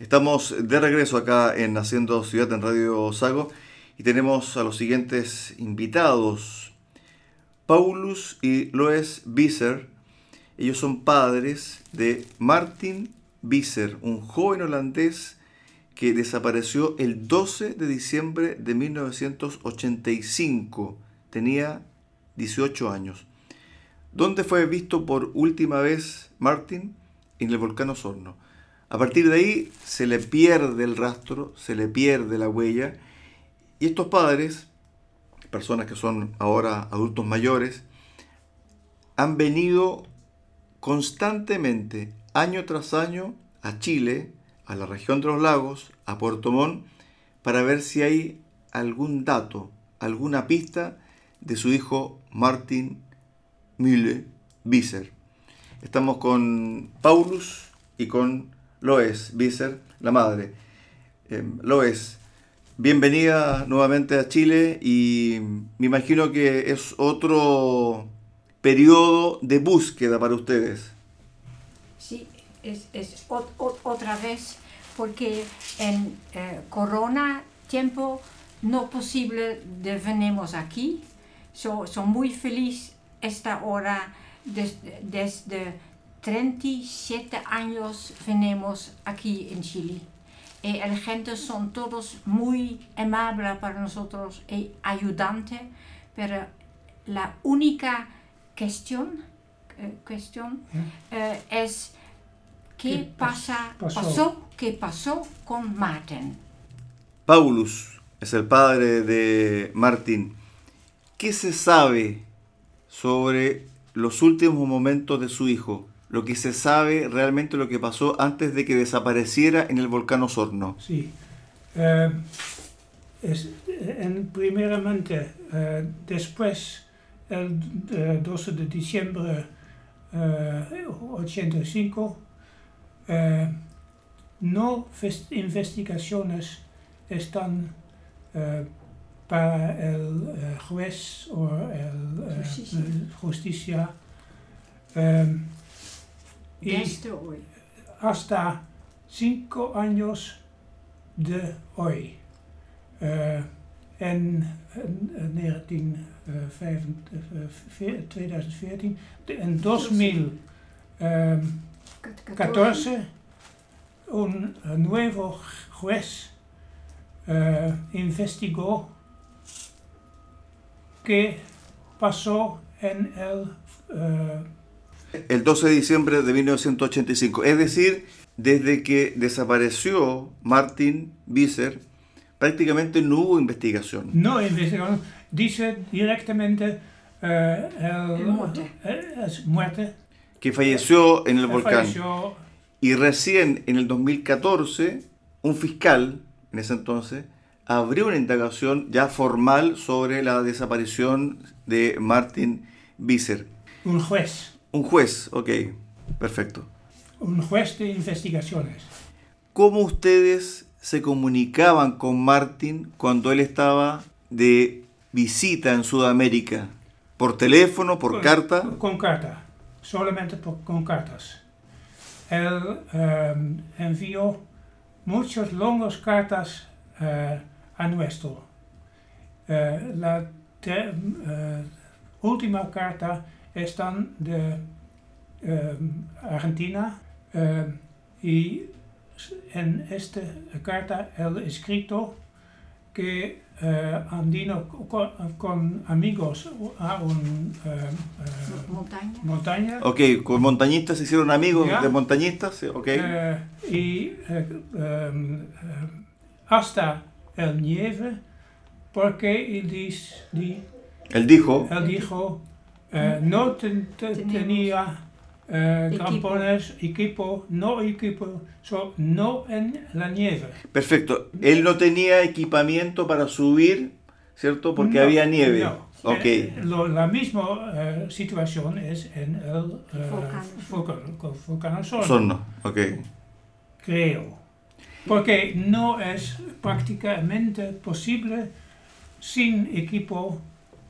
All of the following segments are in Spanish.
Estamos de regreso acá en Haciendo Ciudad en Radio Sago y tenemos a los siguientes invitados. Paulus y Loes Visser, ellos son padres de Martin Visser, un joven holandés que desapareció el 12 de diciembre de 1985. Tenía 18 años. ¿Dónde fue visto por última vez Martin? En el volcán Osorno. A partir de ahí se le pierde el rastro, se le pierde la huella. Y estos padres, personas que son ahora adultos mayores, han venido constantemente, año tras año, a Chile, a la región de los lagos, a Puerto Montt, para ver si hay algún dato, alguna pista de su hijo Martin Müller Visser. Estamos con Paulus y con Loes Visser, la madre. Eh, Loes, bienvenida nuevamente a Chile y me imagino que es otro periodo de búsqueda para ustedes. Sí, es, es otra vez porque en eh, corona tiempo no posible de venimos aquí. Soy so muy feliz esta hora desde, desde 37 años venimos aquí en Chile. Y la gente son todos muy amables para nosotros y ayudantes, pero la única cuestión, eh, cuestión eh, es qué, pasa, pasó? qué pasó con Martin. Paulus es el padre de Martín. ¿Qué se sabe sobre los últimos momentos de su hijo? Lo que se sabe realmente lo que pasó antes de que desapareciera en el volcán Osorno. Sí. Eh, es, en, primeramente, eh, después, el 12 de diciembre de 85, no investigaciones están para el juez o el justicia. Y hasta cinco años de hoy. Uh, en, en, 2014, en 2014, un nuevo juez uh, investigó qué pasó en el uh, el 12 de diciembre de 1985. Es decir, desde que desapareció Martin Visser, prácticamente no hubo investigación. No investigación. Dice directamente eh, el, muerte. Eh, muerte. Que falleció en el volcán. Y recién en el 2014, un fiscal, en ese entonces, abrió una indagación ya formal sobre la desaparición de Martin Visser. Un juez. Un juez, ok, perfecto. Un juez de investigaciones. ¿Cómo ustedes se comunicaban con Martin cuando él estaba de visita en Sudamérica? ¿Por teléfono, por carta? Con, carta, solamente con cartas. Él em, envió muchas longas cartas eh, a nuestro. Eh, la eh, última carta están de em, Argentina em, y en esta carta él escrito que uh, andino con, amigos a un em, montaña. montaña. Ok, con montañistas se hicieron amigos de montañistas, ok. Eh, y hasta el nieve, porque él, dice, él dijo, él dijo eh, no tenía eh, campones, equipo, no equipo, no en la nieve. Perfecto. Él no tenía equipamiento para subir, ¿cierto? Porque había nieve. No. Okay. Eh, la misma situación es en el volcán Sorno. Okay. Creo. Porque no es prácticamente posible sin equipo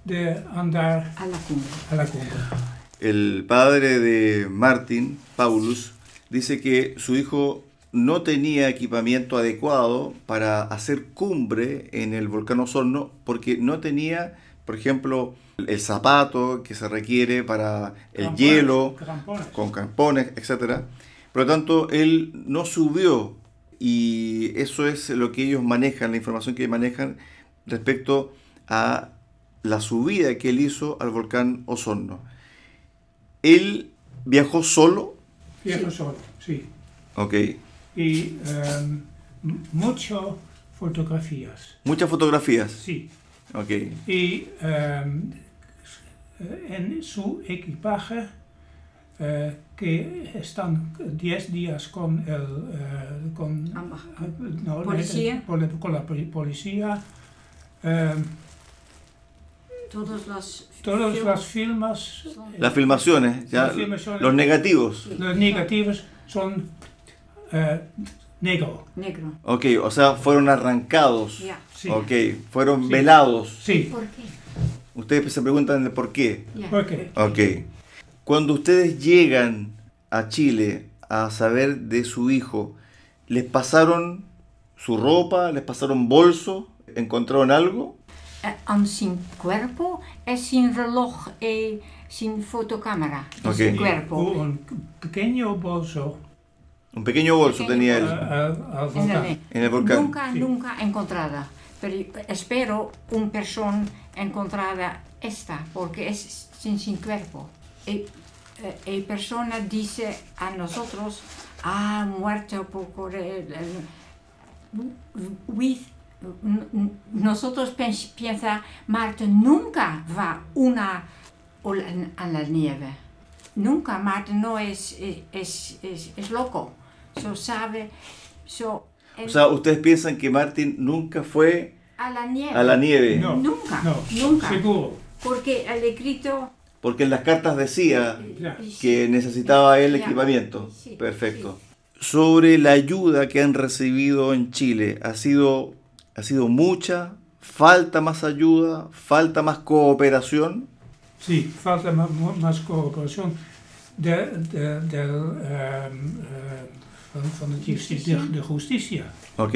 de andar a la cumbre. A la cumbre. El padre de Martin, Paulus, dice que su hijo no tenía equipamiento adecuado para hacer cumbre en el volcán Osorno porque no tenía, por ejemplo, el zapato que se requiere para el Crampones, hielo, crampones. con campones, etc. Por lo tanto, él no subió y eso es lo que ellos manejan, la información que manejan respecto a la subida que él hizo al volcán Osorno. Él viajó solo, Viejo solo, sí. ok. Y em, muchas fotografías, Muchas fotografías, sí. ok. Y em, en su equipaje, eh, que están 10 días con el eh, con, no, Policía. poli- con la poli- policía, Todos los todas film- las filmas, son- Las filmaciones, ya, Las filmaciones. los negativos. los negativos son eh, negro, negro. Ok, o sea, fueron arrancados. Ya. sí. Ok, fueron Sí. velados. Sí, ¿Por qué? Ustedes se preguntan el por qué. Ya. ¿por qué? Ok. Cuando ustedes llegan a Chile a saber de su hijo, ¿les pasaron su ropa? ¿Les pasaron bolso? ¿Encontraron algo? Eh, en sin cuerpo es sin reloj y sin fotocámara. Ok. Sin Y cuerpo. Un pequeño bolso Un pequeño bolso Pequeño tenía eh, él En el- en el volcán. Nunca, Sí. nunca encontrada. Pero espero una persona encontrada esta, porque es sin, sin cuerpo. Y, eh, y persona dice a nosotros, ah, muerto por el, el- with, nosotros piensa, Marte nunca va una ola- a la nieve. Nunca, Marte no es, es, es, es loco. So sabe, so, O sea, ustedes piensan que Martin nunca fue a la nieve. a la nieve. No, Nunca, no, nunca. seguro. Porque el escrito... Porque en las cartas decía Ya. que necesitaba el equipamiento. Perfecto. Sobre la ayuda que han recibido en Chile, ¿ha sido, ¿ha sido mucha? ¿Falta más ayuda? ¿Falta más cooperación? Sí, falta mo- más cooperación de, de, del, van, van het justitie, de, de justicia. Ok,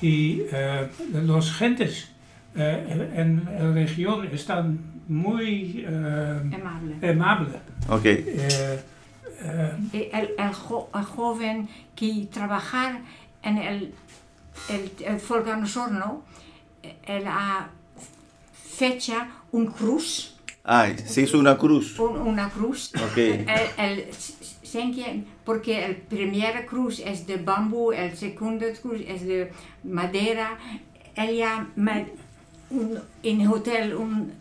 Y eh, los gentes eh, en la región están muy Amable. amables. ok. Eh, el, el, jo- el joven que trabajar en el, el, el volcán Osorno, él ha fecha un cruz, Ay, se hizo una cruz. un- una cruz. Ok, El, el, sé que- porque el primera cruz es de bambú, el segundo cruz es de madera. Ella me, un, en hotel un,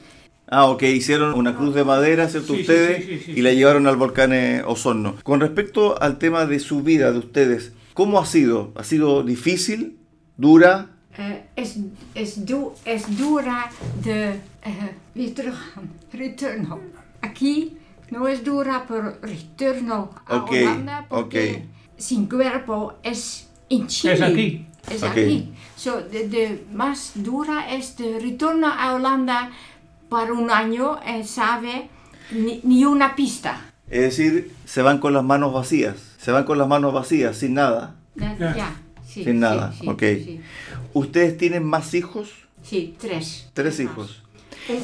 Ah, ok, hicieron una cruz de madera, ¿cierto? Sí, ustedes, sí, sí, sí, y sí. la llevaron al volcán eh, Osorno. Con respecto al tema de su vida de ustedes, ¿cómo ha sido? ¿Ha sido difícil? ¿Dura? eh, es, es, du, es dura de eh, weer teruggaan, retorno. Aquí no es dura, pero retorno a Ok, Holanda porque ok. sin cuerpo es en Chile. es aquí. Es Ok. aquí. So, de, de más dura es de retorno a Holanda para un año y sabe ni, ni una pista. Es decir, se van con las manos vacías. Se van con las manos vacías, sin nada. Na- Ja. Sí, Sin nada, sí, ok. Sí, ¿Ustedes tienen más hijos? Sí, tres. Tres más. hijos.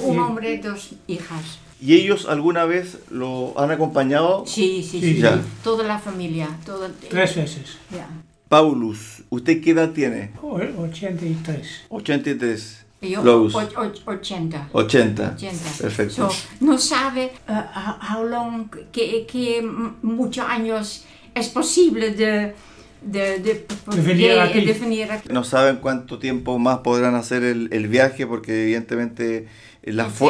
Un, hombre, dos hijas. ¿Y ellos alguna vez lo han acompañado? Sí, sí, Sí, ya. Toda la familia. Toda, Tres veces. Ya. Paulus, ¿usted qué edad tiene? O- 83. 83. Yo, och- 80. 80. 80. Perfecto. So, no sabe uh, how, long, m- muchos años es posible de, de, de, De venir aquí. de venir aquí. No saben cuánto tiempo más podrán hacer el, el viaje porque evidentemente las, fu-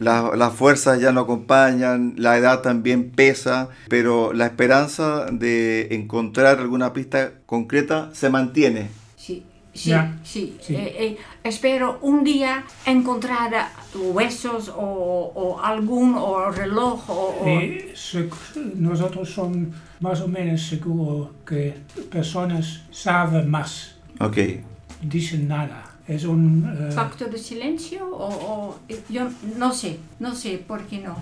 la- las fuerzas ya no acompañan, la edad también pesa, pero la esperanza de encontrar alguna pista concreta se mantiene. Sí, sí, Ya. sí. Sí. Eh, eh, espero un día encontrar huesos o, o algún o reloj o, o- nosotros son más o menos seguros que personas saben más, Ok, dicen nada. Es un... eh, factor de silencio o, o- yo no sé, no sé por qué no.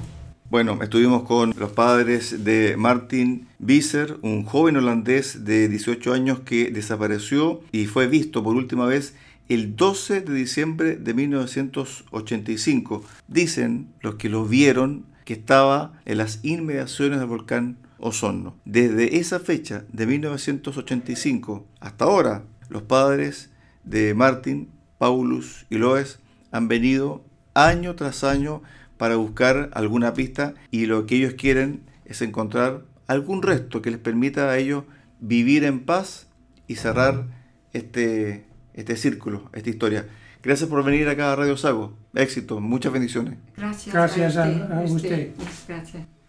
Bueno, estuvimos con los padres de Martin Visser, un joven holandés de 18 años que desapareció y fue visto por última vez el 12 de diciembre de 1985. Dicen los que lo vieron que estaba en las inmediaciones del volcán Osorno. Desde esa fecha de 1985 hasta ahora, los padres de Martin, Paulus y Loes han venido año tras año para buscar alguna pista y lo que ellos quieren es encontrar algún resto que les permita a ellos vivir en paz y cerrar este, este círculo, esta historia. Gracias por venir acá a Radio Sago. Éxito, muchas bendiciones. Gracias, Gracias a a- usted. a usted. Gracias.